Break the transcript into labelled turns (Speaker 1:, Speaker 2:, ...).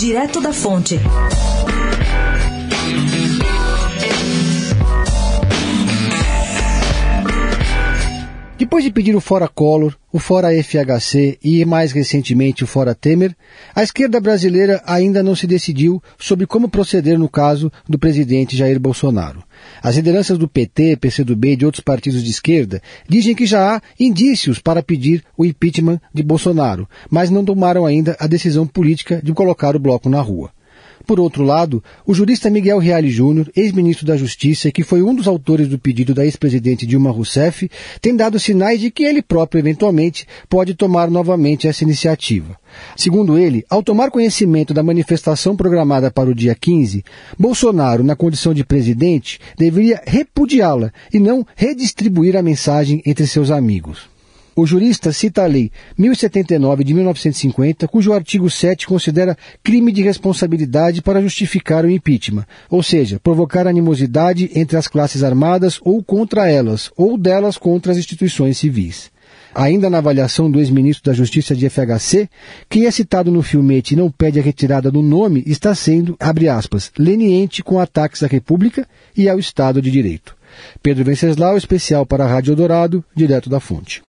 Speaker 1: Direto da Fonte.
Speaker 2: Depois de pedir o fora Collor, o fora FHC e, mais recentemente, o fora Temer, a esquerda brasileira ainda não se decidiu sobre como proceder no caso do presidente Jair Bolsonaro. As lideranças do PT, PCdoB e de outros partidos de esquerda dizem que já há indícios para pedir o impeachment de Bolsonaro, mas não tomaram ainda a decisão política de colocar o bloco na rua. Por outro lado, o jurista Miguel Reale Júnior, ex-ministro da Justiça que foi um dos autores do pedido da ex-presidente Dilma Rousseff, tem dado sinais de que ele próprio, eventualmente, pode tomar novamente essa iniciativa. Segundo ele, ao tomar conhecimento da manifestação programada para o dia 15, Bolsonaro, na condição de presidente, deveria repudiá-la e não redistribuir a mensagem entre seus amigos. O jurista cita a Lei 1079 de 1950, cujo artigo 7 considera crime de responsabilidade para justificar o impeachment, ou seja, provocar animosidade entre as classes armadas ou contra elas, ou delas contra as instituições civis. Ainda na avaliação do ex-ministro da Justiça de FHC, quem é citado no filmete e não pede a retirada do nome está sendo, abre aspas, leniente com ataques à República e ao Estado de Direito. Pedro Venceslau, especial para a Rádio Dourado, direto da fonte.